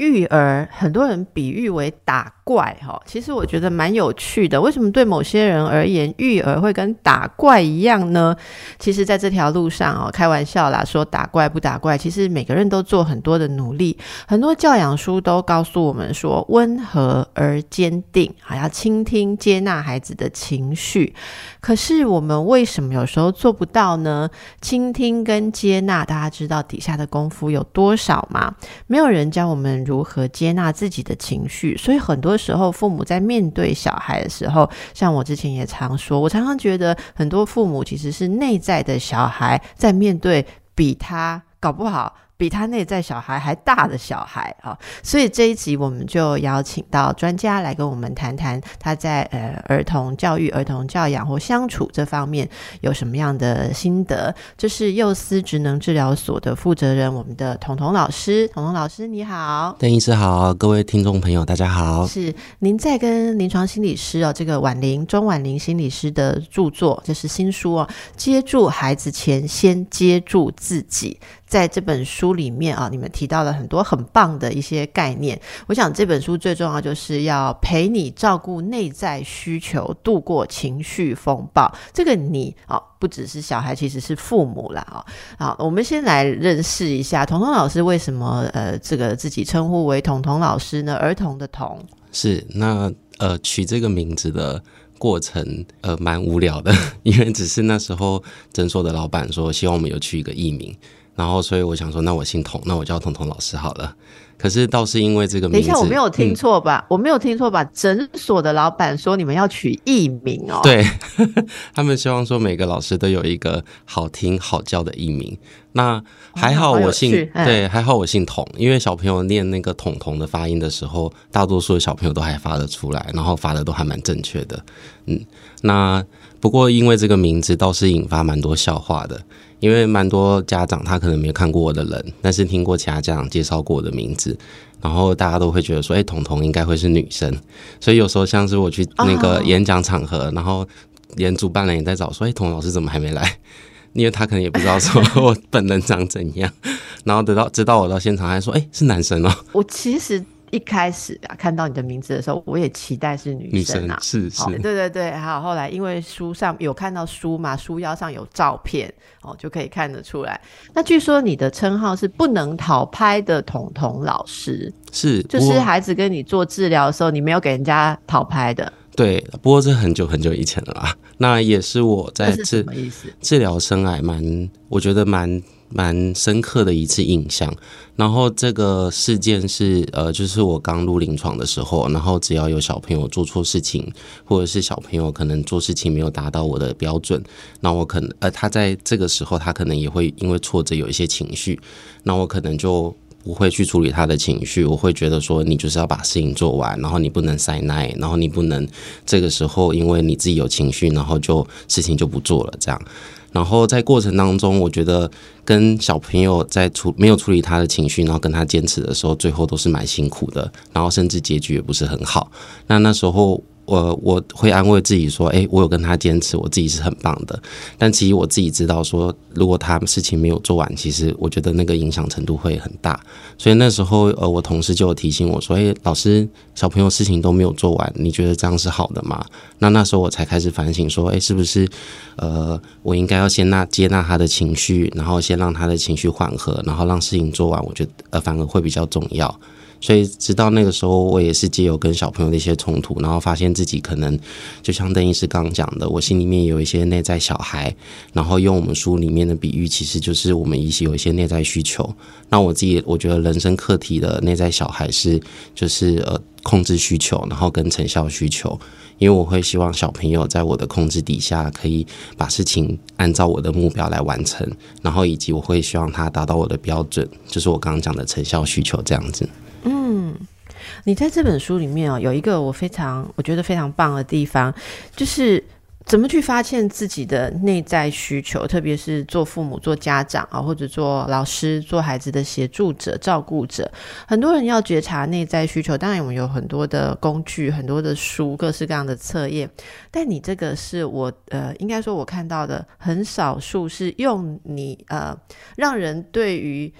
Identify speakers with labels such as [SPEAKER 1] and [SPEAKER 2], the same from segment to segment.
[SPEAKER 1] 育儿，很多人比喻为打怪哈，其实我觉得蛮有趣的。为什么对某些人而言，育儿会跟打怪一样呢？其实，在这条路上哦，开玩笑啦，说打怪不打怪，其实每个人都做很多的努力。很多教养书都告诉我们说，温和而坚定，还要倾听、接纳孩子的情绪。可是，我们为什么有时候做不到呢？倾听跟接纳，大家知道底下的功夫有多少吗？没有人教我们。如何接纳自己的情绪？所以很多时候，父母在面对小孩的时候，像我之前也常说，我常常觉得很多父母其实是内在的小孩在面对比他搞不好。比他内在小孩还大的小孩啊，所以这一集我们就邀请到专家来跟我们谈谈他在呃儿童教育、儿童教养或相处这方面有什么样的心得。这是幼思职能治疗所的负责人，我们的彤彤老师。彤彤老师你好，
[SPEAKER 2] 邓医师好，各位听众朋友大家好。
[SPEAKER 1] 是您在跟临床心理师哦，这个婉玲钟婉玲心理师的著作，就是新书哦，接住孩子前先接住自己。在这本书里面啊，你们提到了很多很棒的一些概念。我想这本书最重要就是要陪你照顾内在需求，度过情绪风暴。这个你啊，不只是小孩，其实是父母了啊。好，我们先来认识一下彤彤老师为什么呃，这个自己称呼为彤彤老师呢？儿童的童
[SPEAKER 2] 是那呃，取这个名字的过程呃，蛮无聊的，因为只是那时候诊所的老板说希望我们有取一个艺名。然后，所以我想说，那我姓童，那我叫童童老师好了。可是倒是因为这个名字，
[SPEAKER 1] 等一下我没有听错吧？我没有听错吧？诊所的老板说你们要取艺名哦。
[SPEAKER 2] 对，他们希望说每个老师都有一个好听好叫的艺名。那还好我姓对，还好我姓童，因为小朋友念那个童童的发音的时候，大多数的小朋友都还发得出来，然后发的都还蛮正确的。嗯，那不过因为这个名字倒是引发蛮多笑话的。因为蛮多家长他可能没有看过我的人，但是听过其他家长介绍过我的名字，然后大家都会觉得说，哎，彤彤应该会是女生，所以有时候像是我去那个演讲场合，然后连主办人也在找说，哎，童老师怎么还没来？因为他可能也不知道说我本人长怎样，然后等到直到我到现场还说，哎，是男生哦。
[SPEAKER 1] 我其实。一开始啊，看到你的名字的时候，我也期待是女生啊，
[SPEAKER 2] 是是，
[SPEAKER 1] 对对对，还有后来因为书上有看到书嘛，书腰上有照片哦，就可以看得出来。那据说你的称号是不能逃拍的彤彤老师，
[SPEAKER 2] 是，
[SPEAKER 1] 就是孩子跟你做治疗的时候，你没有给人家逃拍的。
[SPEAKER 2] 对，不过这很久很久以前了啦，那也是我在治治疗生癌蛮，我觉得蛮。蛮深刻的一次印象，然后这个事件是呃，就是我刚入临床的时候，然后只要有小朋友做错事情，或者是小朋友可能做事情没有达到我的标准，那我可能呃，他在这个时候他可能也会因为挫折有一些情绪，那我可能就不会去处理他的情绪，我会觉得说你就是要把事情做完，然后你不能塞耐，然后你不能这个时候因为你自己有情绪，然后就事情就不做了这样。然后在过程当中，我觉得跟小朋友在处没有处理他的情绪，然后跟他坚持的时候，最后都是蛮辛苦的，然后甚至结局也不是很好。那那时候。我我会安慰自己说，哎，我有跟他坚持，我自己是很棒的。但其实我自己知道，说如果他事情没有做完，其实我觉得那个影响程度会很大。所以那时候，呃，我同事就有提醒我说，哎，老师，小朋友事情都没有做完，你觉得这样是好的吗？那那时候我才开始反省说，哎，是不是，呃，我应该要先纳接纳他的情绪，然后先让他的情绪缓和，然后让事情做完，我觉得呃反而会比较重要。所以，直到那个时候，我也是借由跟小朋友的一些冲突，然后发现自己可能就像邓医师刚刚讲的，我心里面有一些内在小孩，然后用我们书里面的比喻，其实就是我们一些有一些内在需求。那我自己我觉得人生课题的内在小孩是就是呃控制需求，然后跟成效需求，因为我会希望小朋友在我的控制底下，可以把事情按照我的目标来完成，然后以及我会希望他达到我的标准，就是我刚刚讲的成效需求这样子。
[SPEAKER 1] 嗯，你在这本书里面哦，有一个我非常我觉得非常棒的地方，就是怎么去发现自己的内在需求？特别是做父母、做家长啊，或者做老师、做孩子的协助者、照顾者，很多人要觉察内在需求。当然，我们有很多的工具、很多的书、各式各样的测验。但你这个是我呃，应该说我看到的很少数是用你呃，让人对于。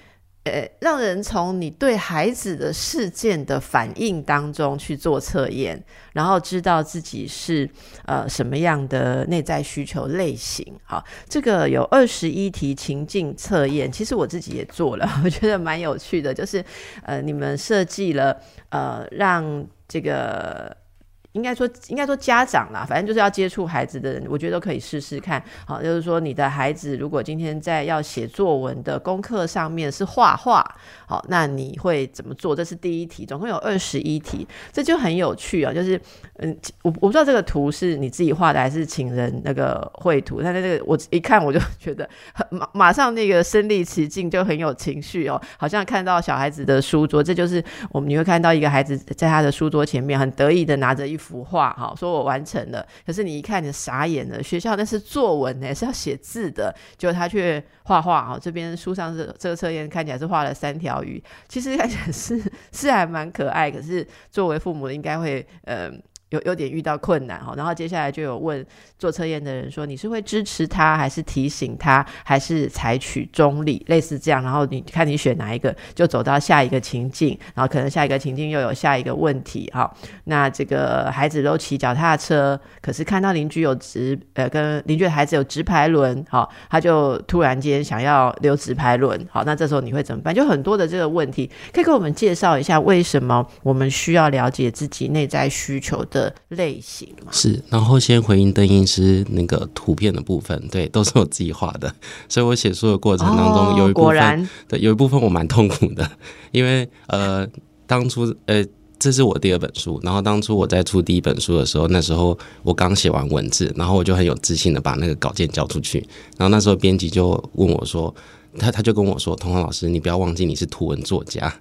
[SPEAKER 1] 呃，让人从你对孩子的事件的反应当中去做测验，然后知道自己是呃什么样的内在需求类型。好，这个有二十一题情境测验，其实我自己也做了，我觉得蛮有趣的。就是呃，你们设计了呃，让这个。应该说，应该说家长啦，反正就是要接触孩子的人，我觉得都可以试试看。好，就是说你的孩子如果今天在要写作文的功课上面是画画，好，那你会怎么做？这是第一题，总共有二十一题，这就很有趣啊。就是嗯，我我不知道这个图是你自己画的还是请人那个绘图，但是这个我一看我就觉得马马上那个身临其境，就很有情绪哦，好像看到小孩子的书桌，这就是我们你会看到一个孩子在他的书桌前面很得意的拿着一。幅画哈，说我完成了，可是你一看你傻眼了。学校那是作文呢，是要写字的，结果他却画画哈。这边书上是这个测验看起来是画了三条鱼，其实看起来是 是还蛮可爱，可是作为父母的应该会嗯。有有点遇到困难哈，然后接下来就有问做测验的人说你是会支持他，还是提醒他，还是采取中立，类似这样。然后你看你选哪一个，就走到下一个情境，然后可能下一个情境又有下一个问题哈。那这个孩子都骑脚踏车，可是看到邻居有直呃跟邻居的孩子有直排轮，好，他就突然间想要留直排轮，好，那这时候你会怎么办？就很多的这个问题，可以给我们介绍一下为什么我们需要了解自己内在需求的。类型
[SPEAKER 2] 是，然后先回应邓医师那个图片的部分，对，都是我自己画的，所以我写书的过程当中有一部分，对，有一部分我蛮痛苦的，因为呃，当初呃，这是我第二本书，然后当初我在出第一本书的时候，那时候我刚写完文字，然后我就很有自信的把那个稿件交出去，然后那时候编辑就问我说，他他就跟我说，童童老师，你不要忘记你是图文作家，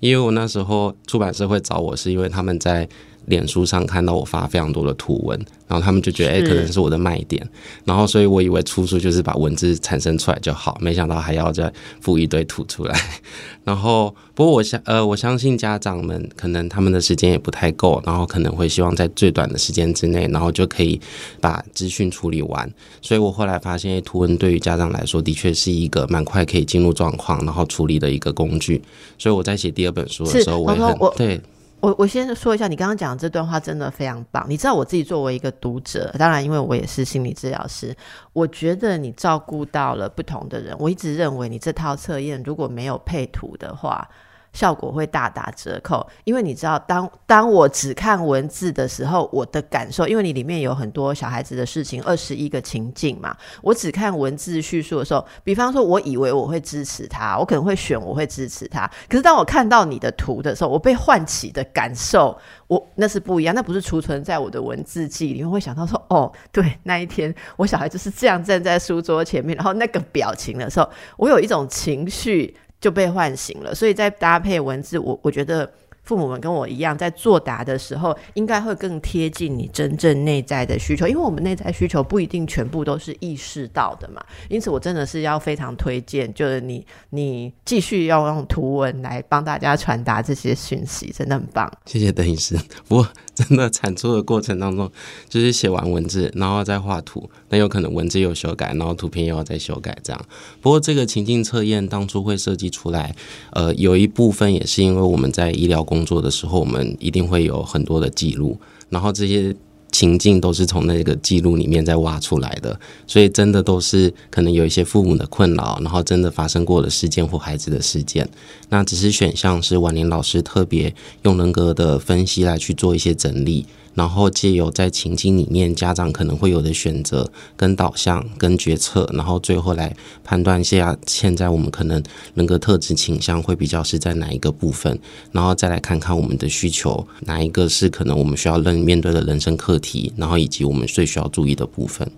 [SPEAKER 2] 因为我那时候出版社会找我是因为他们在。脸书上看到我发非常多的图文，然后他们就觉得，哎，可能是我的卖点，然后所以我以为出书就是把文字产生出来就好，没想到还要再附一堆图出来。然后，不过我相呃，我相信家长们可能他们的时间也不太够，然后可能会希望在最短的时间之内，然后就可以把资讯处理完。所以我后来发现，图文对于家长来说，的确是一个蛮快可以进入状况，然后处理的一个工具。所以我在写第二本书的时候，我也很对。
[SPEAKER 1] 我我先说一下，你刚刚讲的这段话真的非常棒。你知道我自己作为一个读者，当然因为我也是心理治疗师，我觉得你照顾到了不同的人。我一直认为你这套测验如果没有配图的话。效果会大打折扣，因为你知道，当当我只看文字的时候，我的感受，因为你里面有很多小孩子的事情，二十一个情境嘛，我只看文字叙述的时候，比方说，我以为我会支持他，我可能会选我会支持他，可是当我看到你的图的时候，我被唤起的感受，我那是不一样，那不是储存在我的文字记忆里面，会想到说，哦，对，那一天我小孩子是这样站在书桌前面，然后那个表情的时候，我有一种情绪。就被唤醒了，所以在搭配文字，我我觉得。父母们跟我一样，在作答的时候，应该会更贴近你真正内在的需求，因为我们内在需求不一定全部都是意识到的嘛。因此，我真的是要非常推荐，就是你你继续要用图文来帮大家传达这些讯息，真的很棒。
[SPEAKER 2] 谢谢邓医师。不过，真的产出的过程当中，就是写完文字，然后再画图，那有可能文字有修改，然后图片又要再修改，这样。不过，这个情境测验当初会设计出来，呃，有一部分也是因为我们在医疗工。工作的时候，我们一定会有很多的记录，然后这些情境都是从那个记录里面再挖出来的，所以真的都是可能有一些父母的困扰，然后真的发生过的事件或孩子的事件。那只是选项是婉玲老师特别用人格的分析来去做一些整理。然后借由在情境里面，家长可能会有的选择跟导向跟决策，然后最后来判断一下现在我们可能人格特质倾向会比较是在哪一个部分，然后再来看看我们的需求哪一个是可能我们需要认面对的人生课题，然后以及我们最需要注意的部分。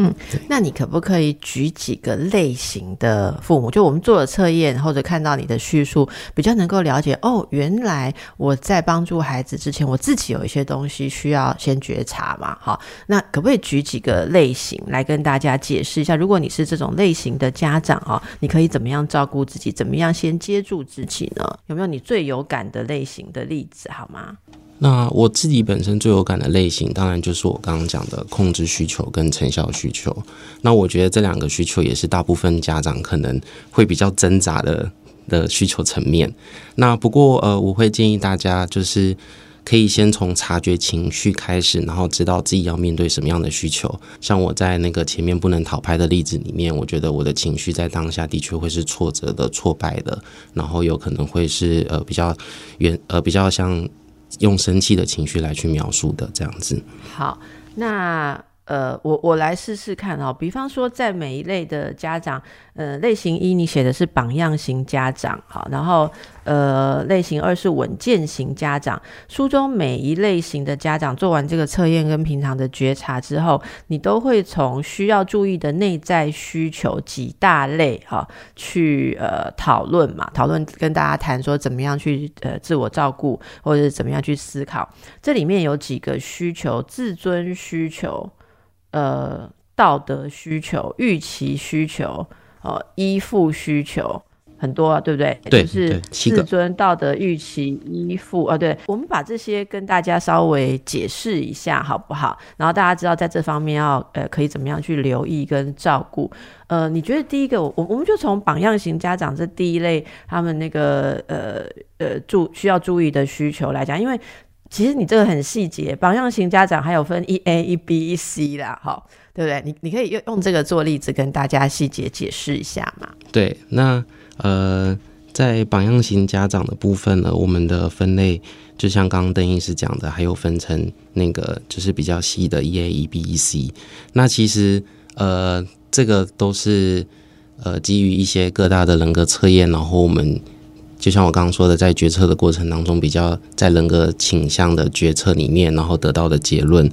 [SPEAKER 1] 嗯，那你可不可以举几个类型的父母？就我们做了测验或者看到你的叙述，比较能够了解哦，原来我在帮助孩子之前，我自己有一些东西需要先觉察嘛。好，那可不可以举几个类型来跟大家解释一下？如果你是这种类型的家长哦，你可以怎么样照顾自己？怎么样先接住自己呢？有没有你最有感的类型的例子？好吗？
[SPEAKER 2] 那我自己本身最有感的类型，当然就是我刚刚讲的控制需求跟成效需求。那我觉得这两个需求也是大部分家长可能会比较挣扎的的需求层面。那不过呃，我会建议大家就是可以先从察觉情绪开始，然后知道自己要面对什么样的需求。像我在那个前面不能讨拍的例子里面，我觉得我的情绪在当下的确会是挫折的、挫败的，然后有可能会是呃比较远呃比较像。用生气的情绪来去描述的这样子。
[SPEAKER 1] 好，那。呃，我我来试试看哦。比方说，在每一类的家长，呃，类型一你写的是榜样型家长，好，然后呃，类型二是稳健型家长。书中每一类型的家长做完这个测验跟平常的觉察之后，你都会从需要注意的内在需求几大类哈去呃讨论嘛，讨论跟大家谈说怎么样去呃自我照顾，或者是怎么样去思考。这里面有几个需求，自尊需求。呃，道德需求、预期需求、呃，依附需求很多，啊，对不对？
[SPEAKER 2] 对，
[SPEAKER 1] 就是自尊、道德、预期、依附啊。对，我们把这些跟大家稍微解释一下，好不好？然后大家知道在这方面要呃，可以怎么样去留意跟照顾。呃，你觉得第一个，我我们就从榜样型家长这第一类，他们那个呃呃注需要注意的需求来讲，因为。其实你这个很细节，榜样型家长还有分一 A 一 B 一 C 啦，哈，对不对？你你可以用用这个做例子跟大家细节解释一下嘛。
[SPEAKER 2] 对，那呃，在榜样型家长的部分呢，我们的分类就像刚刚邓医师讲的，还有分成那个就是比较细的一 A 一 B 一 C。那其实呃，这个都是呃基于一些各大的人格测验，然后我们。就像我刚刚说的，在决策的过程当中，比较在人格倾向的决策里面，然后得到的结论。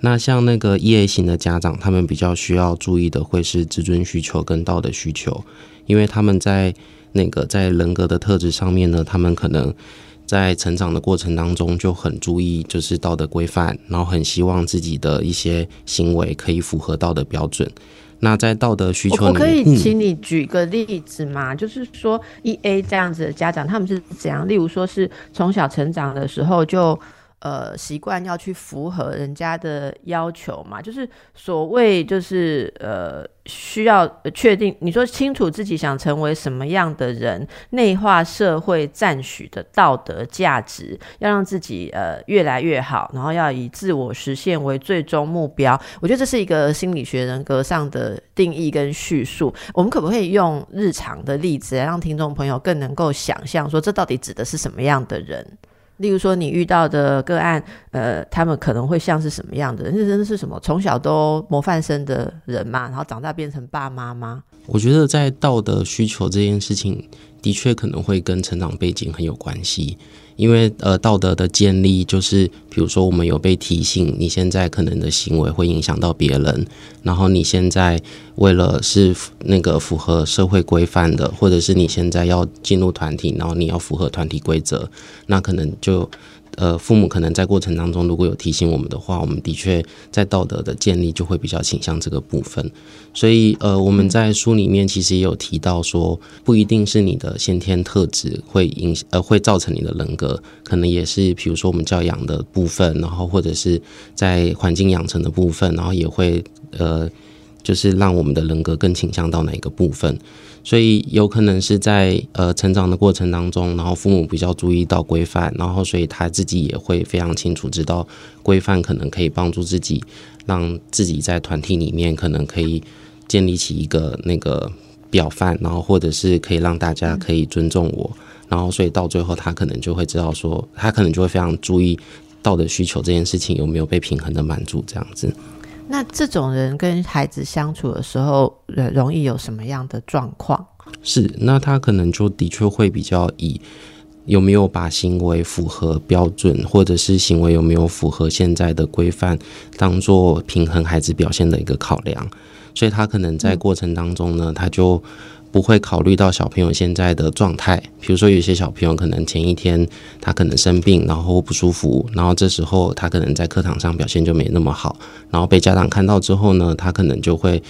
[SPEAKER 2] 那像那个 E A 型的家长，他们比较需要注意的会是自尊需求跟道德需求，因为他们在那个在人格的特质上面呢，他们可能在成长的过程当中就很注意就是道德规范，然后很希望自己的一些行为可以符合道德标准。那在道德需求，
[SPEAKER 1] 我可以请你举个例子吗？就是说，一 A 这样子的家长，他们是怎样？例如说是从小成长的时候就。呃，习惯要去符合人家的要求嘛，就是所谓就是呃，需要确定你说清楚自己想成为什么样的人，内化社会赞许的道德价值，要让自己呃越来越好，然后要以自我实现为最终目标。我觉得这是一个心理学人格上的定义跟叙述。我们可不可以用日常的例子，来让听众朋友更能够想象说，这到底指的是什么样的人？例如说，你遇到的个案，呃，他们可能会像是什么样的？人？那真的是什么？从小都模范生的人嘛，然后长大变成爸妈吗？
[SPEAKER 2] 我觉得在道德需求这件事情，的确可能会跟成长背景很有关系。因为呃，道德的建立就是，比如说我们有被提醒，你现在可能的行为会影响到别人，然后你现在为了是那个符合社会规范的，或者是你现在要进入团体，然后你要符合团体规则，那可能就。呃，父母可能在过程当中如果有提醒我们的话，我们的确在道德的建立就会比较倾向这个部分。所以，呃，我们在书里面其实也有提到说，不一定是你的先天特质会影呃会造成你的人格，可能也是比如说我们教养的部分，然后或者是在环境养成的部分，然后也会呃就是让我们的人格更倾向到哪一个部分。所以有可能是在呃成长的过程当中，然后父母比较注意到规范，然后所以他自己也会非常清楚知道规范可能可以帮助自己，让自己在团体里面可能可以建立起一个那个表范，然后或者是可以让大家可以尊重我，然后所以到最后他可能就会知道说，他可能就会非常注意道德需求这件事情有没有被平衡的满足这样子。
[SPEAKER 1] 那这种人跟孩子相处的时候，呃，容易有什么样的状况？
[SPEAKER 2] 是，那他可能就的确会比较以有没有把行为符合标准，或者是行为有没有符合现在的规范，当做平衡孩子表现的一个考量。所以他可能在过程当中呢，他就不会考虑到小朋友现在的状态。比如说，有些小朋友可能前一天他可能生病，然后不舒服，然后这时候他可能在课堂上表现就没那么好，然后被家长看到之后呢，他可能就会。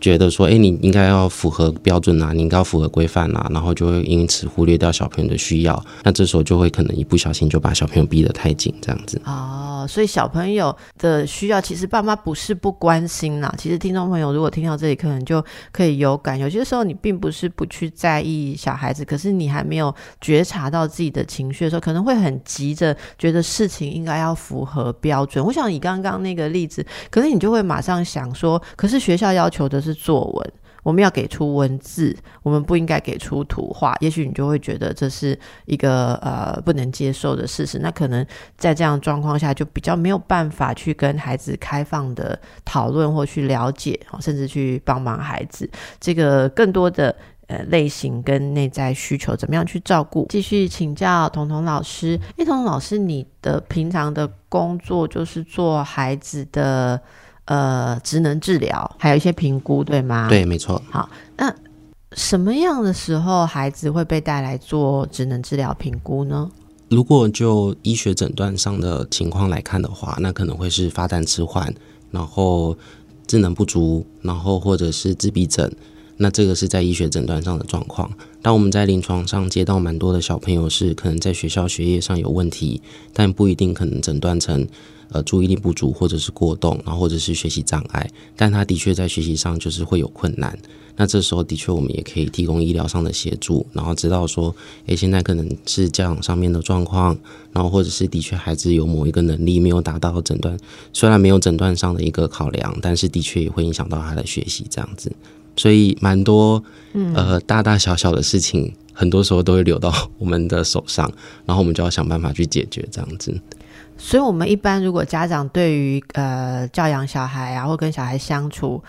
[SPEAKER 2] 觉得说，哎，你应该要符合标准啊，你应该要符合规范啊，然后就会因此忽略掉小朋友的需要，那这时候就会可能一不小心就把小朋友逼得太紧，这样子。
[SPEAKER 1] 哦，所以小朋友的需要，其实爸妈不是不关心啦。其实听众朋友如果听到这里，可能就可以有感。有些时候你并不是不去在意小孩子，可是你还没有觉察到自己的情绪的时候，可能会很急着觉得事情应该要符合标准。我想以刚刚那个例子，可能你就会马上想说，可是学校要求的。是作文，我们要给出文字，我们不应该给出图画。也许你就会觉得这是一个呃不能接受的事实。那可能在这样状况下，就比较没有办法去跟孩子开放的讨论或去了解，甚至去帮忙孩子这个更多的呃类型跟内在需求怎么样去照顾。继续请教彤彤老师，哎，彤彤老师，你的平常的工作就是做孩子的。呃，职能治疗还有一些评估，对吗？
[SPEAKER 2] 对，没错。
[SPEAKER 1] 好，那什么样的时候孩子会被带来做职能治疗评估呢？
[SPEAKER 2] 如果就医学诊断上的情况来看的话，那可能会是发展迟缓，然后智能不足，然后或者是自闭症。那这个是在医学诊断上的状况。当我们在临床上接到蛮多的小朋友是可能在学校学业上有问题，但不一定可能诊断成。呃，注意力不足，或者是过动，然后或者是学习障碍，但他的确在学习上就是会有困难。那这时候的确，我们也可以提供医疗上的协助，然后知道说，诶，现在可能是教养上面的状况，然后或者是的确孩子有某一个能力没有达到诊断，虽然没有诊断上的一个考量，但是的确也会影响到他的学习这样子。所以蛮多呃大大小小的事情，很多时候都会流到我们的手上，然后我们就要想办法去解决这样子。
[SPEAKER 1] 所以，我们一般如果家长对于呃教养小孩啊，或跟小孩相处。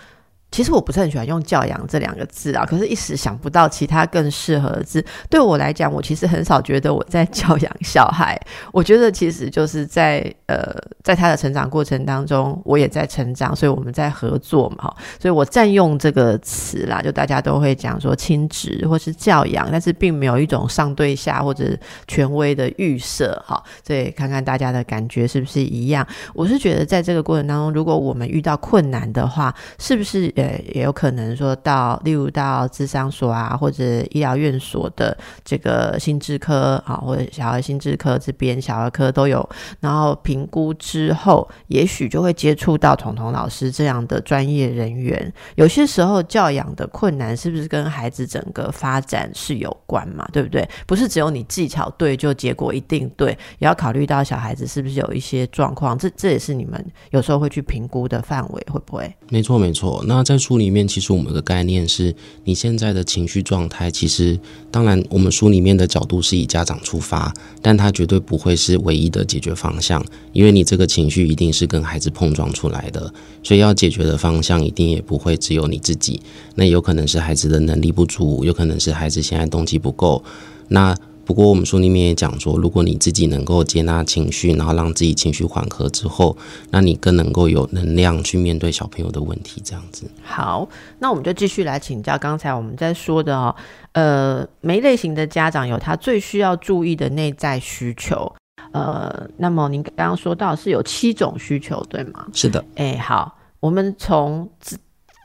[SPEAKER 1] 其实我不是很喜欢用“教养”这两个字啊，可是一时想不到其他更适合的字。对我来讲，我其实很少觉得我在教养小孩。我觉得其实就是在呃，在他的成长过程当中，我也在成长，所以我们在合作嘛，哈。所以我占用这个词啦，就大家都会讲说亲职或是教养，但是并没有一种上对下或者权威的预设，哈。所以看看大家的感觉是不是一样？我是觉得在这个过程当中，如果我们遇到困难的话，是不是？呃，也有可能说到，例如到智商所啊，或者医疗院所的这个心智科啊，或者小儿心智科这边小儿科都有，然后评估之后，也许就会接触到彤彤老师这样的专业人员。有些时候教养的困难是不是跟孩子整个发展是有关嘛？对不对？不是只有你技巧对就结果一定对，也要考虑到小孩子是不是有一些状况。这这也是你们有时候会去评估的范围，会不会？
[SPEAKER 2] 没错，没错。那在书里面，其实我们的概念是，你现在的情绪状态，其实当然，我们书里面的角度是以家长出发，但它绝对不会是唯一的解决方向，因为你这个情绪一定是跟孩子碰撞出来的，所以要解决的方向一定也不会只有你自己，那有可能是孩子的能力不足，有可能是孩子现在动机不够，那。不过我们书里面也讲说，如果你自己能够接纳情绪，然后让自己情绪缓和之后，那你更能够有能量去面对小朋友的问题。这样子。
[SPEAKER 1] 好，那我们就继续来请教刚才我们在说的哦，呃，每类型的家长有他最需要注意的内在需求。呃，那么您刚刚说到是有七种需求，对吗？
[SPEAKER 2] 是的。
[SPEAKER 1] 哎，好，我们从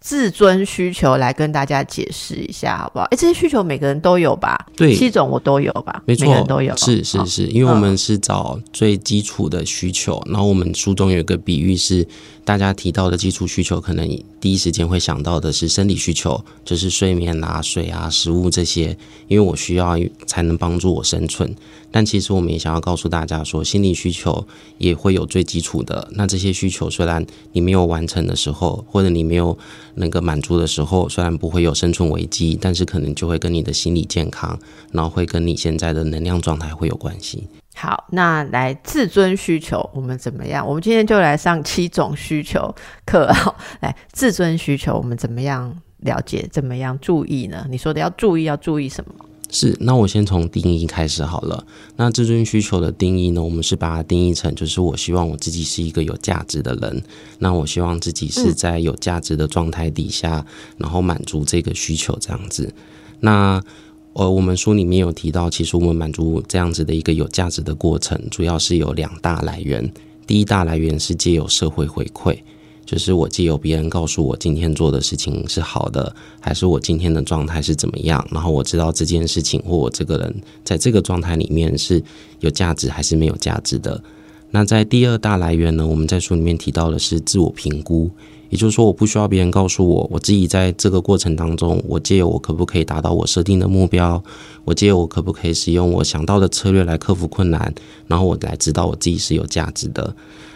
[SPEAKER 1] 自尊需求来跟大家解释一下，好不好？哎，这些需求每个人都有吧？
[SPEAKER 2] 对，
[SPEAKER 1] 七种我都有吧？
[SPEAKER 2] 没错，
[SPEAKER 1] 都有。
[SPEAKER 2] 是是是，因为我们是找最基础的需求，然后我们书中有一个比喻是。大家提到的基础需求，可能第一时间会想到的是生理需求，就是睡眠啊、水啊、食物这些，因为我需要才能帮助我生存。但其实我们也想要告诉大家说，心理需求也会有最基础的。那这些需求虽然你没有完成的时候，或者你没有那个满足的时候，虽然不会有生存危机，但是可能就会跟你的心理健康，然后会跟你现在的能量状态会有关系。
[SPEAKER 1] 好，那来自尊需求，我们怎么样？我们今天就来上七种需求课。来，自尊需求，我们怎么样了解？怎么样注意呢？你说的要注意，要注意什么？
[SPEAKER 2] 是，那我先从定义开始好了。那自尊需求的定义呢？我们是把它定义成，就是我希望我自己是一个有价值的人。那我希望自己是在有价值的状态底下，然后满足这个需求这样子。那呃，我们书里面有提到，其实我们满足这样子的一个有价值的过程，主要是有两大来源。第一大来源是借由社会回馈。就是我借由别人告诉我今天做的事情是好的，还是我今天的状态是怎么样，然后我知道这件事情或我这个人在这个状态里面是有价值还是没有价值的。那在第二大来源呢，我们在书里面提到的是自我评估，也就是说我不需要别人告诉我，我自己在这个过程当中，我借由我可不可以达到我设定的目标，我借由我可不可以使用我想到的策略来克服困难，然后我来知道我自己是有价值的。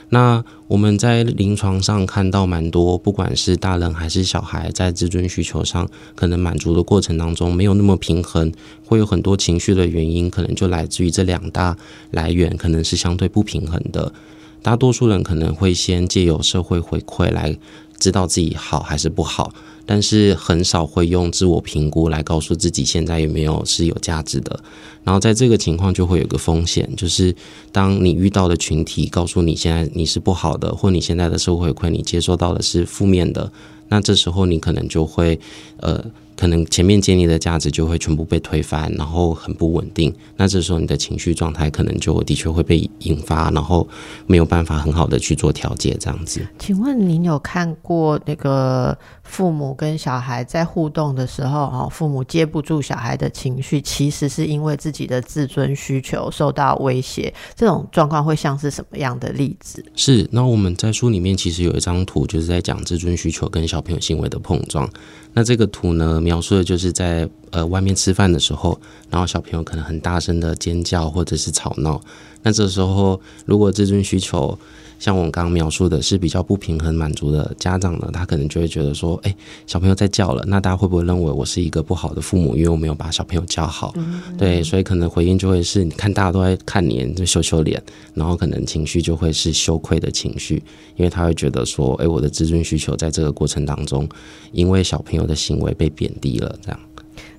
[SPEAKER 2] 那我们在临床上看到蛮多，不管是大人还是小孩，在自尊需求上可能满足的过程当中没有那么平衡，会有很多情绪的原因，可能就来自于这两大来源，可能是相对不平衡的。大多数人可能会先借由社会回馈来知道自己好还是不好。但是很少会用自我评估来告诉自己现在有没有是有价值的，然后在这个情况就会有个风险，就是当你遇到的群体告诉你现在你是不好的，或你现在的社会回馈你接收到的是负面的，那这时候你可能就会呃。可能前面建立的价值就会全部被推翻，然后很不稳定。那这时候你的情绪状态可能就的确会被引发，然后没有办法很好的去做调节，这样子。
[SPEAKER 1] 请问您有看过那个父母跟小孩在互动的时候，哦，父母接不住小孩的情绪，其实是因为自己的自尊需求受到威胁，这种状况会像是什么样的例子？
[SPEAKER 2] 是，那我们在书里面其实有一张图，就是在讲自尊需求跟小朋友行为的碰撞。那这个图呢，描述的就是在呃外面吃饭的时候，然后小朋友可能很大声的尖叫或者是吵闹。那这时候，如果自尊需求像我刚刚描述的是比较不平衡满足的家长呢，他可能就会觉得说，哎，小朋友在叫了，那大家会不会认为我是一个不好的父母，因为我没有把小朋友教好？对，所以可能回应就会是，你看大家都在看你，就羞羞脸，然后可能情绪就会是羞愧的情绪，因为他会觉得说，哎，我的自尊需求在这个过程当中，因为小朋友的行为被贬低了，这样。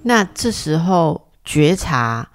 [SPEAKER 1] 那这时候觉察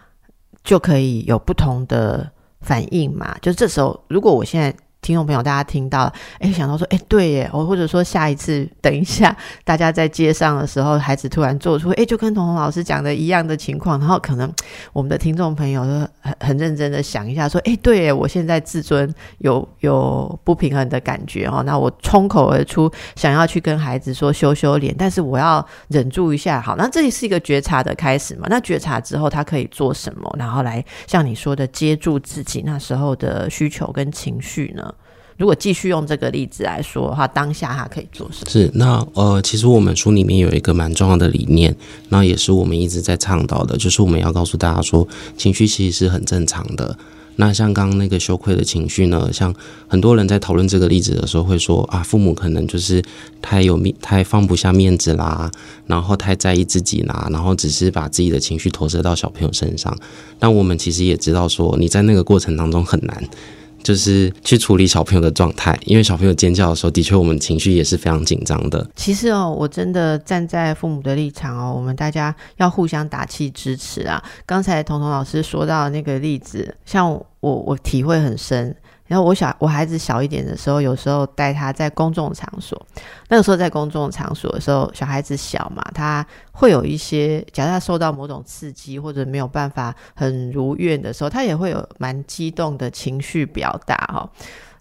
[SPEAKER 1] 就可以有不同的反应嘛？就这时候，如果我现在。听众朋友，大家听到，哎，想到说，哎，对耶，我或者说下一次，等一下，大家在街上的时候，孩子突然做出，哎，就跟彤彤老师讲的一样的情况，然后可能我们的听众朋友都很很认真的想一下，说，哎，对耶，我现在自尊有有不平衡的感觉哦，那我冲口而出想要去跟孩子说羞羞脸，但是我要忍住一下，好，那这里是一个觉察的开始嘛？那觉察之后，他可以做什么？然后来像你说的接住自己那时候的需求跟情绪呢？如果继续用这个例子来说的话，当下他可以做什么？
[SPEAKER 2] 是那呃，其实我们书里面有一个蛮重要的理念，那也是我们一直在倡导的，就是我们要告诉大家说，情绪其实是很正常的。那像刚刚那个羞愧的情绪呢，像很多人在讨论这个例子的时候会说啊，父母可能就是太有面，太放不下面子啦，然后太在意自己啦，然后只是把自己的情绪投射到小朋友身上。但我们其实也知道说，你在那个过程当中很难。就是去处理小朋友的状态，因为小朋友尖叫的时候，的确我们情绪也是非常紧张的。
[SPEAKER 1] 其实哦，我真的站在父母的立场哦，我们大家要互相打气支持啊。刚才彤彤老师说到那个例子，像我我体会很深。然后我小我孩子小一点的时候，有时候带他在公众场所，那个时候在公众场所的时候，小孩子小嘛，他会有一些，假如他受到某种刺激或者没有办法很如愿的时候，他也会有蛮激动的情绪表达哈。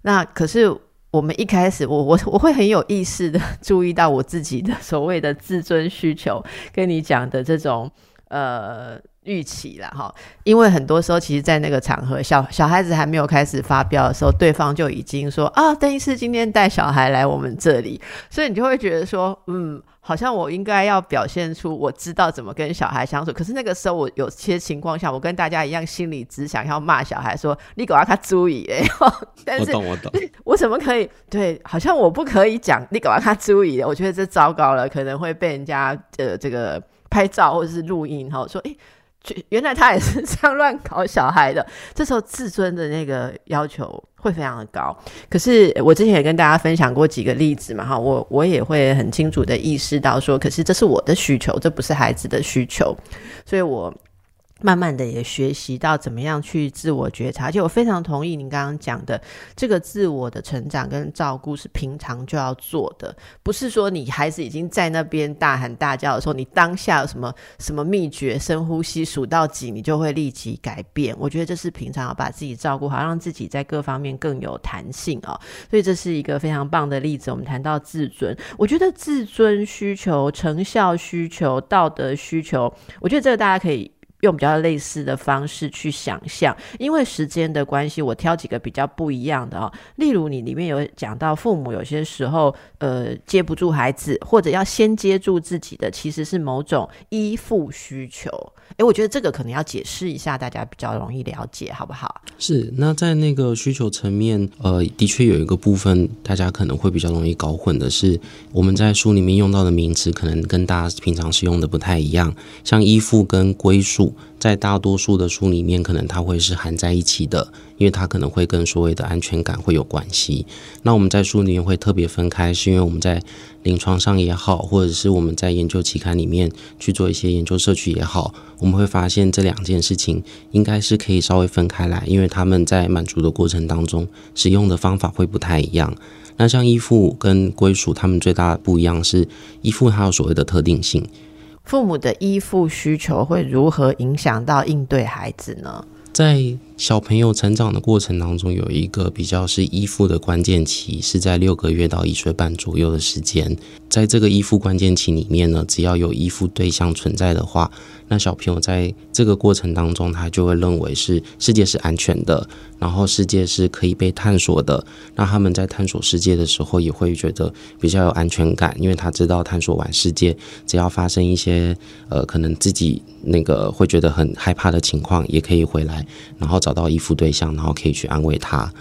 [SPEAKER 1] 那可是我们一开始，我我我会很有意识的 注意到我自己的所谓的自尊需求，跟你讲的这种呃。预期了哈，因为很多时候，其实，在那个场合，小小孩子还没有开始发飙的时候，对方就已经说啊，邓医师今天带小孩来我们这里，所以你就会觉得说，嗯，好像我应该要表现出我知道怎么跟小孩相处。可是那个时候，我有些情况下，我跟大家一样，心里只想要骂小孩说：“你给我他注意哎！”
[SPEAKER 2] 我懂我懂，
[SPEAKER 1] 我怎 么可以对？好像我不可以讲你给我他注意的，我觉得这糟糕了，可能会被人家呃这个拍照或者是录音哈，说哎。原来他也是这样乱搞小孩的，这时候自尊的那个要求会非常的高。可是我之前也跟大家分享过几个例子嘛，哈，我我也会很清楚的意识到说，可是这是我的需求，这不是孩子的需求，所以我慢慢的也学习到怎么样去自我觉察，而且我非常同意您刚刚讲的，这个自我的成长跟照顾是平常就要做的，不是说你孩子已经在那边大喊大叫的时候，你当下有什么什么秘诀，深呼吸数到几，你就会立即改变。我觉得这是平常要把自己照顾好，让自己在各方面更有弹性哦。所以这是一个非常棒的例子。我们谈到自尊，我觉得自尊需求、成效需求、道德需求，我觉得这个大家可以。用比较类似的方式去想象，因为时间的关系，我挑几个比较不一样的哦。例如，你里面有讲到父母有些时候，呃，接不住孩子，或者要先接住自己的，其实是某种依附需求。诶，我觉得这个可能要解释一下，大家比较容易了解，好不好？
[SPEAKER 2] 是。那在那个需求层面，呃，的确有一个部分，大家可能会比较容易搞混的是，我们在书里面用到的名词，可能跟大家平常使用的不太一样，像依附跟归属。在大多数的书里面，可能它会是含在一起的，因为它可能会跟所谓的安全感会有关系。那我们在书里面会特别分开，是因为我们在临床上也好，或者是我们在研究期刊里面去做一些研究社区也好，我们会发现这两件事情应该是可以稍微分开来，因为他们在满足的过程当中使用的方法会不太一样。那像依附跟归属，他们最大的不一样是依附它有所谓的特定性。
[SPEAKER 1] 父母的依附需求会如何影响到应对孩子呢？
[SPEAKER 2] 在小朋友成长的过程当中，有一个比较是依附的关键期，是在六个月到一岁半左右的时间。在这个依附关键期里面呢，只要有依附对象存在的话，那小朋友在这个过程当中，他就会认为是世界是安全的，然后世界是可以被探索的。那他们在探索世界的时候，也会觉得比较有安全感，因为他知道探索完世界，只要发生一些呃可能自己那个会觉得很害怕的情况，也可以回来，然后找找到依附对象，然后可以去安慰他。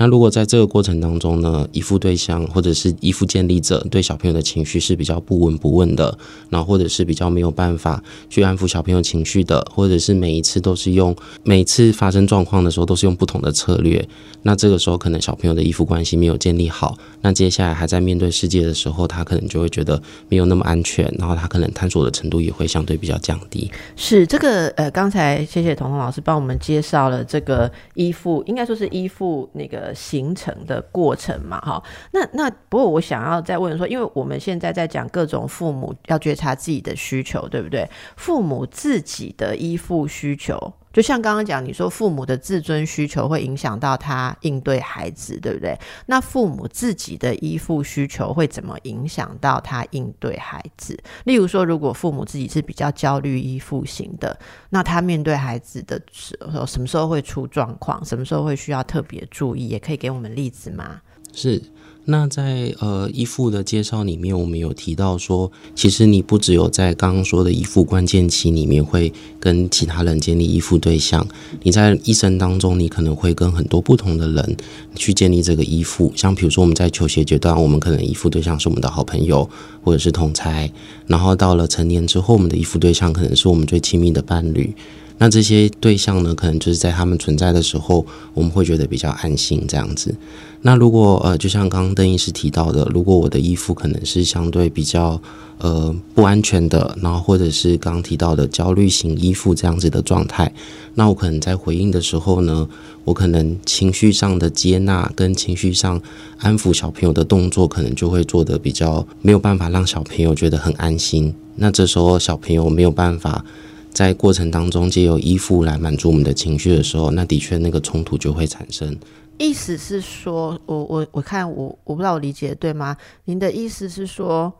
[SPEAKER 2] 那如果在这个过程当中呢，依附对象或者是依附建立者对小朋友的情绪是比较不闻不问的，然后或者是比较没有办法去安抚小朋友情绪的，或者是每一次都是用每次发生状况的时候都是用不同的策略，那这个时候可能小朋友的依附关系没有建立好，那接下来还在面对世界的时候，他可能就会觉得没有那么安全，然后他可能探索的程度也会相对比较降低。
[SPEAKER 1] 是这个呃，刚才谢谢彤彤老师帮我们介绍了这个依附，应该说是依附那个。形成的过程嘛，哈，那那不过我想要再问说，因为我们现在在讲各种父母要觉察自己的需求，对不对？父母自己的依附需求，就像刚刚讲，你说父母的自尊需求会影响到他应对孩子，对不对？那父母自己的依附需求会怎么影响到他应对孩子？例如说，如果父母自己是比较焦虑依附型的，那他面对孩子的时候，什么时候会出状况？什么时候会需要特别注意？也可以给我们例子吗？
[SPEAKER 2] 是。那在呃依附的介绍里面，我们有提到说，其实你不只有在刚刚说的依附关键期里面会跟其他人建立依附对象，你在一生当中，你可能会跟很多不同的人去建立这个依附。像比如说我们在求学阶段，我们可能依附对象是我们的好朋友或者是同才，然后到了成年之后，我们的依附对象可能是我们最亲密的伴侣。那这些对象呢，可能就是在他们存在的时候，我们会觉得比较安心这样子。那如果呃，就像刚刚邓医师提到的，如果我的依附可能是相对比较呃不安全的，然后或者是刚刚提到的焦虑型依附这样子的状态，那我可能在回应的时候呢，我可能情绪上的接纳跟情绪上安抚小朋友的动作，可能就会做的比较没有办法让小朋友觉得很安心。那这时候小朋友没有办法。在过程当中，借由依附来满足我们的情绪的时候，那的确那个冲突就会产生。
[SPEAKER 1] 意思是说，我我我看我我不知道我理解对吗？您的意思是说，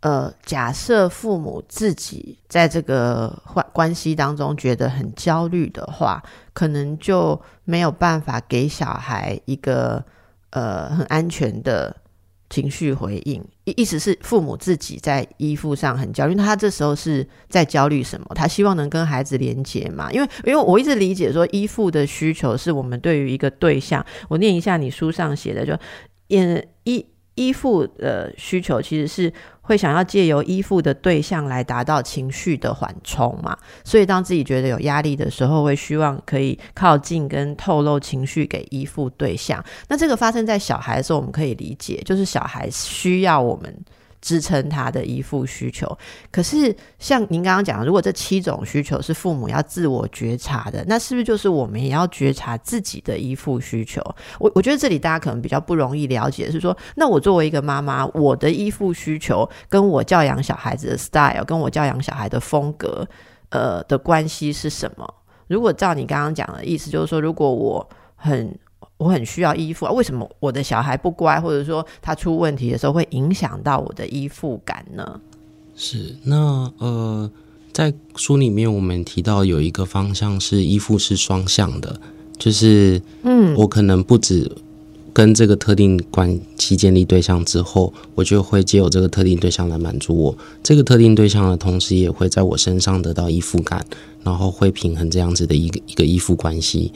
[SPEAKER 1] 呃，假设父母自己在这个关关系当中觉得很焦虑的话，可能就没有办法给小孩一个呃很安全的。情绪回应意意思是父母自己在依附上很焦虑，他这时候是在焦虑什么？他希望能跟孩子连接嘛？因为因为我一直理解说依附的需求是我们对于一个对象，我念一下你书上写的，就依附的需求其实是。会想要借由依附的对象来达到情绪的缓冲嘛？所以当自己觉得有压力的时候，会希望可以靠近跟透露情绪给依附对象。那这个发生在小孩的时候，我们可以理解，就是小孩需要我们支撑他的依附需求。可是像您刚刚讲，如果这七种需求是父母要自我觉察的，那是不是就是我们也要觉察自己的依附需求？我我觉得这里大家可能比较不容易了解，是说，那我作为一个妈妈，我的依附需求跟我教养小孩子的 style，跟我教养小孩的风格，呃的关系是什么？如果照你刚刚讲的意思，就是说，如果我很我很需要依附啊，为什么我的小孩不乖，或者说他出问题的时候会影响到我的依附感呢？
[SPEAKER 2] 是，那呃，在书里面我们提到有一个方向是依附是双向的，就是嗯，我可能不止跟这个特定关系建立对象之后，我就会借由这个特定对象来满足我这个特定对象的同时，也会在我身上得到依附感，然后会平衡这样子的一个一个依附关系。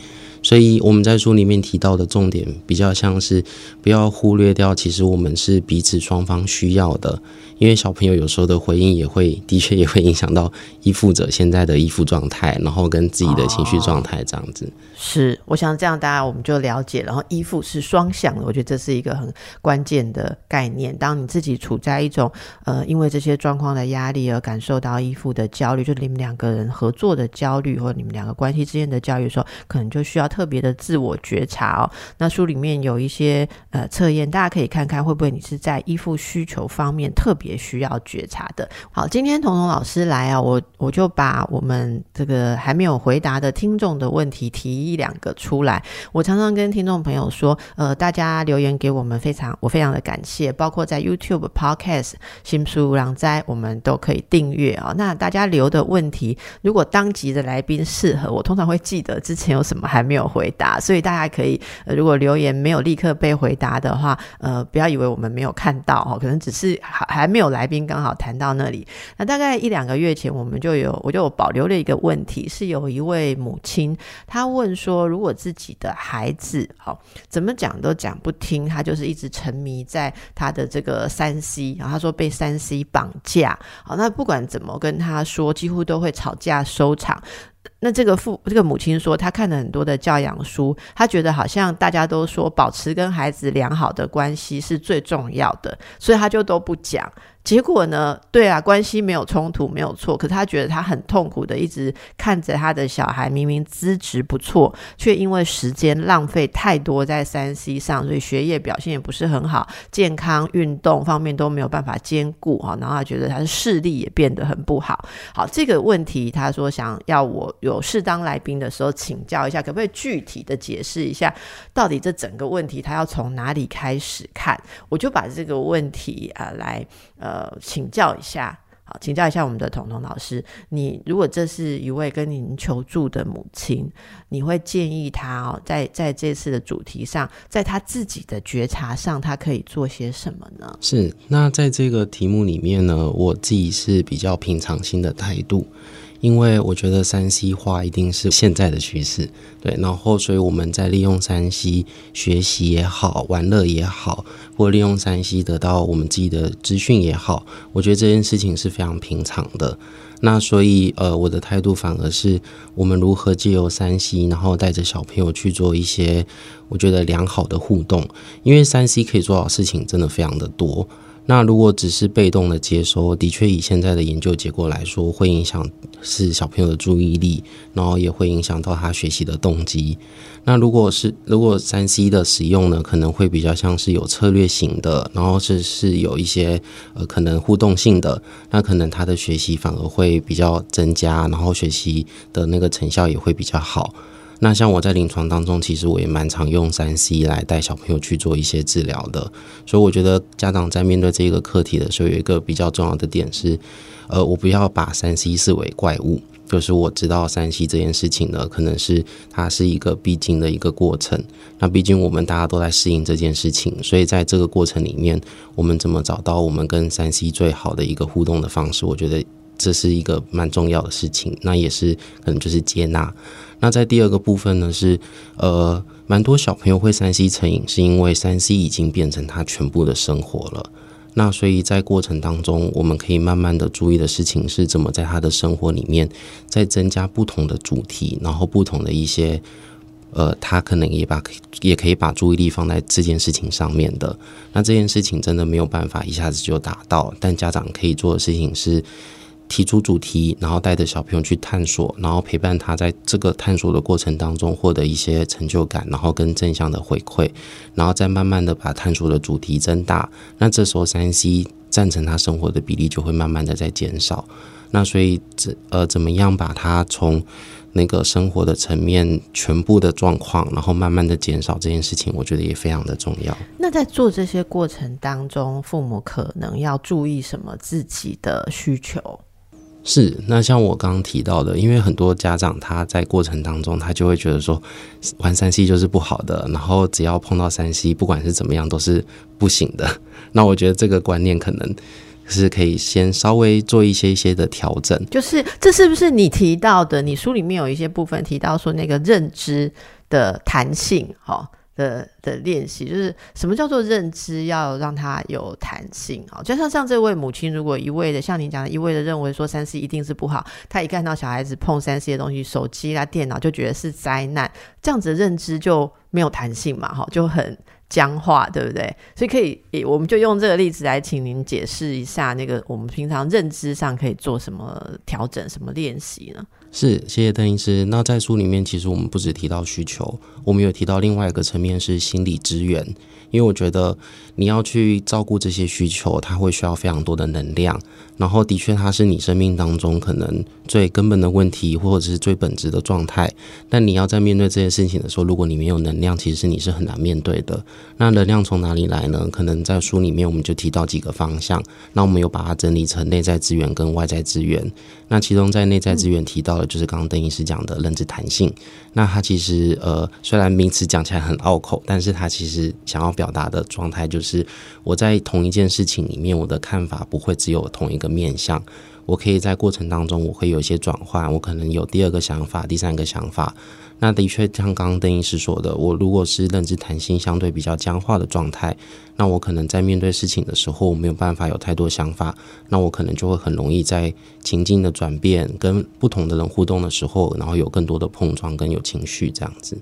[SPEAKER 2] 所以我们在书里面提到的重点，比较像是不要忽略掉，其实我们是彼此双方需要的。因为小朋友有时候的回应也会，的确也会影响到依附者现在的依附状态，然后跟自己的情绪状态这样子。
[SPEAKER 1] 是，我想这样大家我们就了解，然后依附是双向的，我觉得这是一个很关键的概念。当你自己处在一种呃，因为这些状况的压力而感受到依附的焦虑，就你们两个人合作的焦虑，或者你们两个关系之间的焦虑的时候，可能就需要特别的自我觉察哦。那书里面有一些呃测验，大家可以看看会不会你是在依附需求方面特别。也需要觉察的。好，今天彤彤老师来啊，我我就把我们这个还没有回答的听众的问题提一两个出来。我常常跟听众朋友说，呃，大家留言给我们，非常我非常的感谢。包括在 YouTube Podcast 新书朗斋，我们都可以订阅啊。那大家留的问题，如果当集的来宾适合，我通常会记得之前有什么还没有回答，所以大家可以，呃、如果留言没有立刻被回答的话，呃，不要以为我们没有看到哦，可能只是还还没有。来宾刚好谈到那里，那大概一两个月前，我们就有我就保留了一个问题，是有一位母亲，她问说，如果自己的孩子好怎么讲都讲不听，他就是一直沉迷在他的这个三 C，然后他说被三 C 绑架，好，那不管怎么跟他说，几乎都会吵架收场。那这个父这个母亲说，她看了很多的教养书，她觉得好像大家都说保持跟孩子良好的关系是最重要的，所以她就都不讲。结果呢？对啊，关系没有冲突，没有错。可是他觉得他很痛苦的，一直看着他的小孩，明明资质不错，却因为时间浪费太多在三 C 上，所以学业表现也不是很好，健康运动方面都没有办法兼顾哈。然后他觉得他的视力也变得很不好。好，这个问题他说想要我有适当来宾的时候请教一下，可不可以具体的解释一下，到底这整个问题他要从哪里开始看？我就把这个问题啊来呃。呃，请教一下，好，请教一下我们的彤彤老师，你如果这是一位跟您求助的母亲，你会建议她哦，在在这次的主题上，在她自己的觉察上，她可以做些什么呢？
[SPEAKER 2] 是，那在这个题目里面呢，我自己是比较平常心的态度。因为我觉得三 C 化一定是现在的趋势，对，然后所以我们在利用三 C 学习也好，玩乐也好，或利用三 C 得到我们自己的资讯也好，我觉得这件事情是非常平常的。那所以呃，我的态度反而是我们如何借由三 C，然后带着小朋友去做一些我觉得良好的互动，因为三 C 可以做好事情真的非常的多。那如果只是被动的接收，的确以现在的研究结果来说，会影响是小朋友的注意力，然后也会影响到他学习的动机。那如果是如果三 C 的使用呢，可能会比较像是有策略型的，然后是是有一些呃可能互动性的，那可能他的学习反而会比较增加，然后学习的那个成效也会比较好。那像我在临床当中，其实我也蛮常用三 C 来带小朋友去做一些治疗的，所以我觉得家长在面对这个课题的时候，有一个比较重要的点是，呃，我不要把三 C 视为怪物，就是我知道三 C 这件事情呢，可能是它是一个必经的一个过程。那毕竟我们大家都在适应这件事情，所以在这个过程里面，我们怎么找到我们跟三 C 最好的一个互动的方式？我觉得这是一个蛮重要的事情。那也是可能就是接纳。那在第二个部分呢，是呃，蛮多小朋友会三 C 成瘾，是因为三 C 已经变成他全部的生活了。那所以在过程当中，我们可以慢慢的注意的事情是怎么在他的生活里面再增加不同的主题，然后不同的一些呃，他可能也把也可以把注意力放在这件事情上面的。那这件事情真的没有办法一下子就达到，但家长可以做的事情是提出主题，然后带着小朋友去探索，然后陪伴他在这个探索的过程当中获得一些成就感，然后跟正向的回馈，然后再慢慢的把探索的主题增大。那这时候三 C 赞成他生活的比例就会慢慢的在减少。那所以怎呃怎么样把它从那个生活的层面全部的状况，然后慢慢的减少这件事情，我觉得也非常的重要。
[SPEAKER 1] 那在做这些过程当中，父母可能要注意什么自己的需求？
[SPEAKER 2] 是，那像我刚刚提到的，因为很多家长他在过程当中，他就会觉得说玩三 C 就是不好的，然后只要碰到三 C，不管是怎么样都是不行的。那我觉得这个观念可能。是可以先稍微做一些一些的调整，
[SPEAKER 1] 就是这是不是你提到的？你书里面有一些部分提到说那个认知的弹性，哈的的练习，就是什么叫做认知要让它有弹性啊？就像像这位母亲，如果一味的像你讲的，一味的认为说三 C 一定是不好，他一看到小孩子碰三 C 的东西，手机啦、电脑就觉得是灾难，这样子的认知就没有弹性嘛？哈，就很。僵化，对不对？所以可以，我们就用这个例子来，请您解释一下，那个我们平常认知上可以做什么调整、什么练习呢？
[SPEAKER 2] 是，谢谢邓医师。那在书里面，其实我们不止提到需求，我们有提到另外一个层面是心理资源，因为我觉得你要去照顾这些需求，它会需要非常多的能量。然后，的确，它是你生命当中可能最根本的问题，或者是最本质的状态。但你要在面对这些事情的时候，如果你没有能量，其实你是很难面对的。那能量从哪里来呢？可能在书里面我们就提到几个方向。那我们有把它整理成内在资源跟外在资源。那其中在内在资源提到的就是刚刚邓医师讲的认知弹性。那它其实呃，虽然名词讲起来很拗口，但是它其实想要表达的状态就是是我在同一件事情里面，我的看法不会只有同一个。面向，我可以在过程当中，我会有一些转换，我可能有第二个想法，第三个想法。那的确像刚刚邓医师说的，我如果是认知弹性相对比较僵化的状态，那我可能在面对事情的时候，我没有办法有太多想法，那我可能就会很容易在情境的转变跟不同的人互动的时候，然后有更多的碰撞跟有情绪这样子。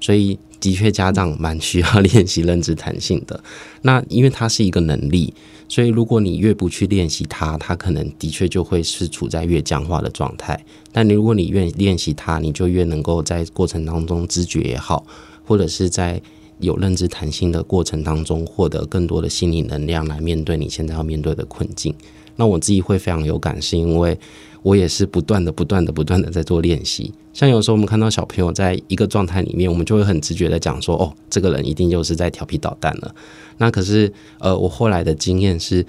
[SPEAKER 2] 所以的确家长蛮需要练习认知弹性的。那因为它是一个能力。所以，如果你越不去练习它，它可能的确就会是处在越僵化的状态。但如果你越练习它，你就越能够在过程当中知觉也好，或者是在有认知弹性的过程当中，获得更多的心理能量来面对你现在要面对的困境。那我自己会非常有感，是因为我也是不断的、不断的、不断的在做练习。像有时候我们看到小朋友在一个状态里面，我们就会很直觉的讲说：“哦，这个人一定就是在调皮捣蛋了。”那可是，呃，我后来的经验是，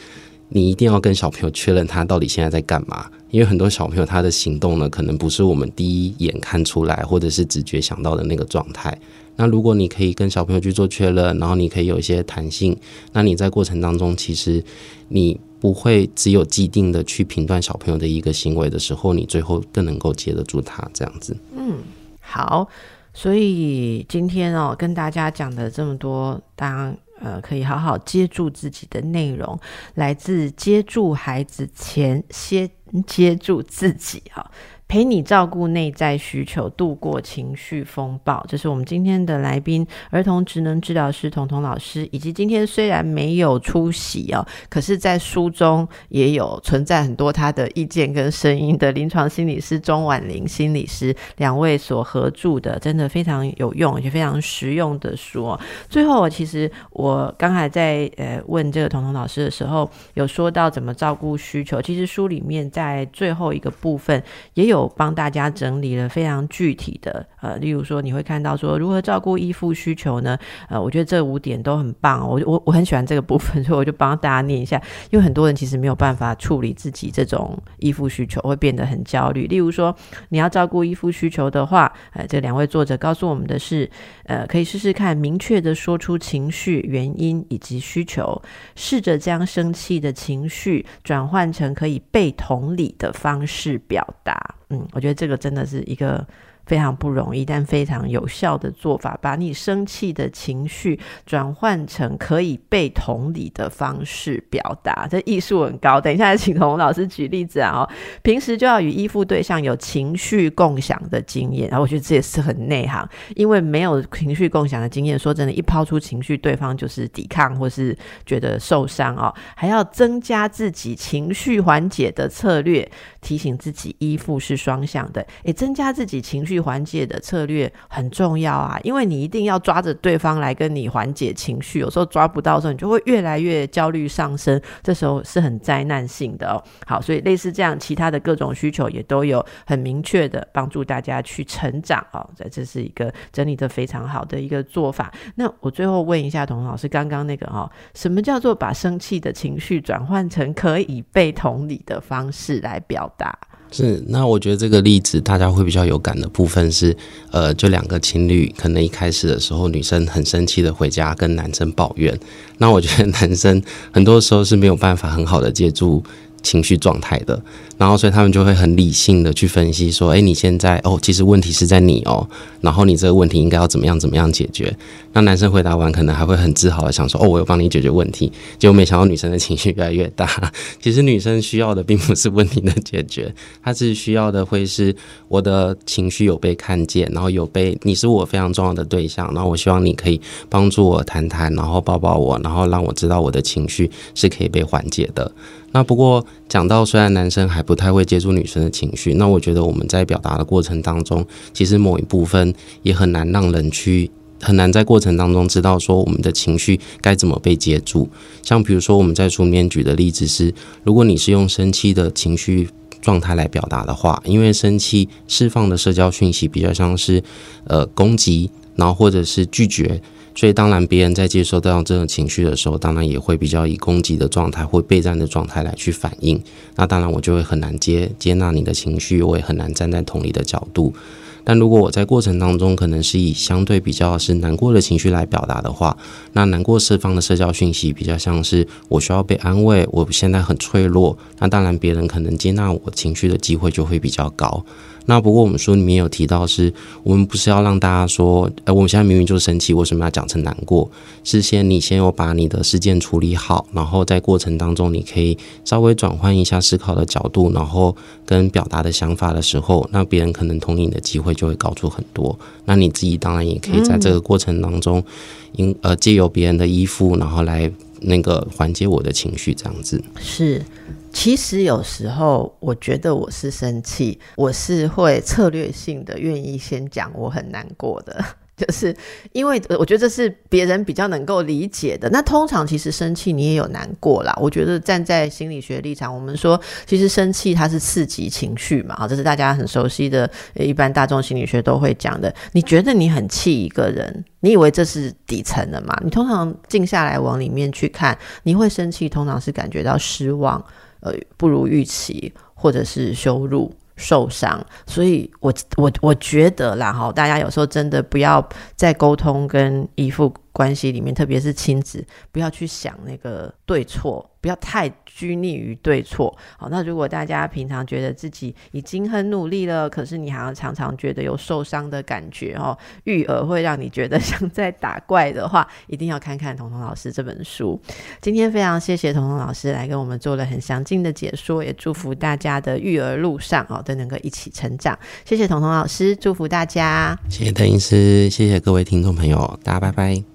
[SPEAKER 2] 你一定要跟小朋友确认他到底现在在干嘛，因为很多小朋友他的行动呢，可能不是我们第一眼看出来或者是直觉想到的那个状态。那如果你可以跟小朋友去做确认，然后你可以有一些弹性，那你在过程当中，其实你不会只有既定的去评断小朋友的一个行为的时候，你最后更能够接得住他这样子。
[SPEAKER 1] 嗯，好，所以今天哦，跟大家讲的这么多，当呃，可以好好接住自己的内容，来自接住孩子前，先接住自己哈。陪你照顾内在需求，度过情绪风暴。这是我们今天的来宾，儿童职能治疗师彤彤老师，以及今天虽然没有出席哦，可是在书中也有存在很多他的意见跟声音的临床心理师钟婉玲心理师两位所合著的，真的非常有用也非常实用的书。最后，其实我刚才在呃问这个彤彤老师的时候，有说到怎么照顾需求。其实书里面在最后一个部分也有。帮大家整理了非常具体的，呃，例如说你会看到说如何照顾依附需求呢？呃，我觉得这五点都很棒，我我我很喜欢这个部分，所以我就帮大家念一下。因为很多人其实没有办法处理自己这种依附需求，会变得很焦虑。例如说你要照顾依附需求的话，呃，这两位作者告诉我们的是，呃，可以试试看明确的说出情绪原因以及需求，试着将生气的情绪转换成可以被同理的方式表达。嗯，我觉得这个真的是一个非常不容易，但非常有效的做法，把你生气的情绪转换成可以被同理的方式表达，这艺术很高。等一下，请童老师举例子啊！哦，平时就要与依附对象有情绪共享的经验，然后我觉得这也是很内行，因为没有情绪共享的经验，说真的，一抛出情绪，对方就是抵抗或是觉得受伤哦，还要增加自己情绪缓解的策略，提醒自己依附是双向的，也，增加自己情绪缓解的策略很重要啊，因为你一定要抓着对方来跟你缓解情绪，有时候抓不到的时候，你就会越来越焦虑上升，这时候是很灾难性的哦。好，所以类似这样，其他的各种需求也都有很明确的帮助大家去成长哦。这这是一个整理的非常好的一个做法。那我最后问一下童老师，刚刚那个哦，什么叫做把生气的情绪转换成可以被同理的方式来表达？
[SPEAKER 2] 是，那我觉得这个例子大家会比较有感的部分是，呃，就两个情侣可能一开始的时候，女生很生气的回家跟男生抱怨，那我觉得男生很多时候是没有办法很好的借助。情绪状态的，然后所以他们就会很理性的去分析说，哎，你现在哦，其实问题是在你哦，然后你这个问题应该要怎么样怎么样解决？那男生回答完，可能还会很自豪的想说，哦，我有帮你解决问题。结果没想到女生的情绪越来越大。其实女生需要的并不是问题的解决，她是需要的会是我的情绪有被看见，然后有被你是我非常重要的对象，然后我希望你可以帮助我谈谈，然后抱抱我，然后让我知道我的情绪是可以被缓解的。那不过讲到，虽然男生还不太会接触女生的情绪，那我觉得我们在表达的过程当中，其实某一部分也很难让人去很难在过程当中知道说我们的情绪该怎么被接住。像比如说我们在书里面举的例子是，如果你是用生气的情绪状态来表达的话，因为生气释放的社交讯息比较像是呃攻击，然后或者是拒绝。所以，当然，别人在接收到这种情绪的时候，当然也会比较以攻击的状态或备战的状态来去反应。那当然，我就会很难接接纳你的情绪，我也很难站在同理的角度。但如果我在过程当中可能是以相对比较是难过的情绪来表达的话，那难过释放的社交讯息比较像是我需要被安慰，我现在很脆弱。那当然，别人可能接纳我情绪的机会就会比较高。那不过我们书里面有提到，是我们不是要让大家说，呃，我们现在明明就是生气，为什么要讲成难过？是先你先有把你的事件处理好，然后在过程当中，你可以稍微转换一下思考的角度，然后跟表达的想法的时候，那别人可能同理你的机会就会高出很多。那你自己当然也可以在这个过程当中，因呃借由别人的衣服，然后来那个缓解我的情绪，这样子
[SPEAKER 1] 是。其实有时候，我觉得我是生气，我是会策略性的愿意先讲我很难过的，就是因为我觉得这是别人比较能够理解的。那通常其实生气你也有难过啦。我觉得站在心理学立场，我们说其实生气它是刺激情绪嘛，好，这是大家很熟悉的，一般大众心理学都会讲的。你觉得你很气一个人，你以为这是底层的嘛？你通常静下来往里面去看，你会生气，通常是感觉到失望。呃，不如预期，或者是羞辱、受伤，所以我我我觉得啦，哈，大家有时候真的不要在沟通跟依附关系里面，特别是亲子，不要去想那个对错。不要太拘泥于对错，好。那如果大家平常觉得自己已经很努力了，可是你好像常常觉得有受伤的感觉哦，育儿会让你觉得像在打怪的话，一定要看看彤彤老师这本书。今天非常谢谢彤彤老师来跟我们做了很详尽的解说，也祝福大家的育儿路上哦都能够一起成长。谢谢彤彤老师，祝福大家。
[SPEAKER 2] 谢谢邓医师，谢谢各位听众朋友，大家拜拜。